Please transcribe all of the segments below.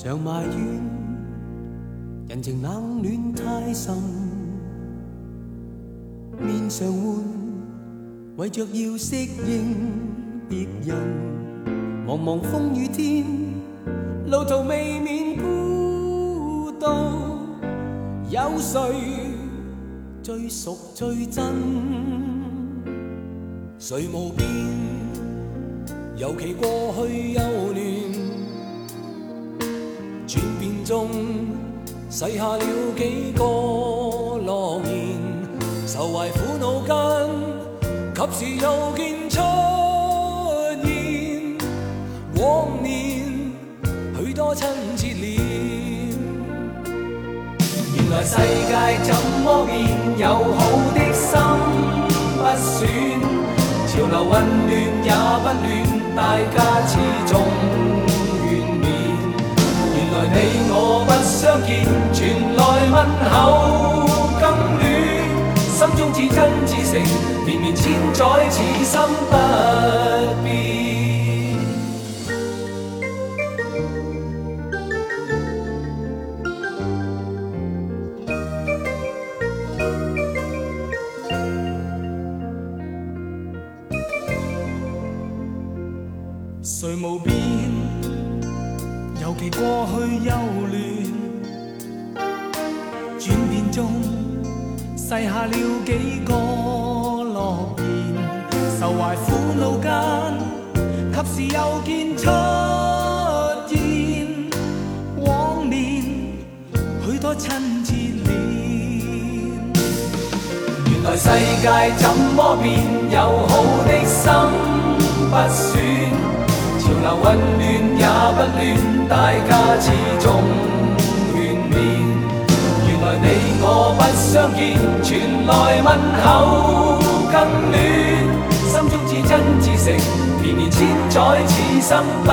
常埋怨人情冷暖太深，面上换，为着要适应别人。茫茫风雨天，路途未免孤独，有谁最熟最真？谁无变？尤其过去幼嫩，转变中洗下了几个诺言，愁怀苦恼间，及时又见出现。往年许多亲切脸，原来世界怎么变？友好的心不选。潮流混乱也不乱，大家始终相见，传来问候更暖。心中似真似诚，绵绵千载，此心不变。谁无变？尤其过去幼嫩，转变中细下了几个诺言，愁怀苦恼间，及时又见出现往年许多亲切脸。原来世界怎么变？友好的心不选。潮流混乱也不乱，大家始终劝勉。相见，传来问候更暖。心中至真至诚，绵绵千载，此心不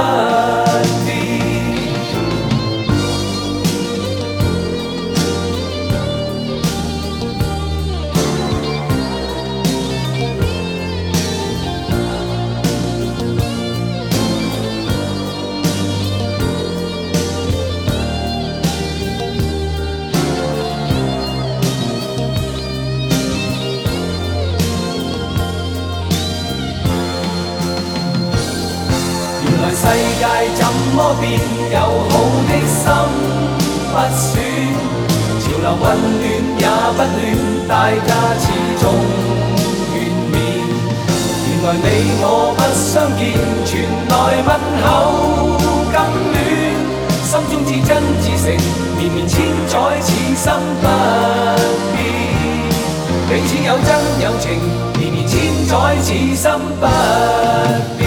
世界怎么变？友好的心不选。潮流混乱也不乱，大家始终劝勉。原来你我不相见，传来问候更暖。心中至真至诚，绵绵千载，此心不变。彼此有真有情，绵绵千载，此心不变。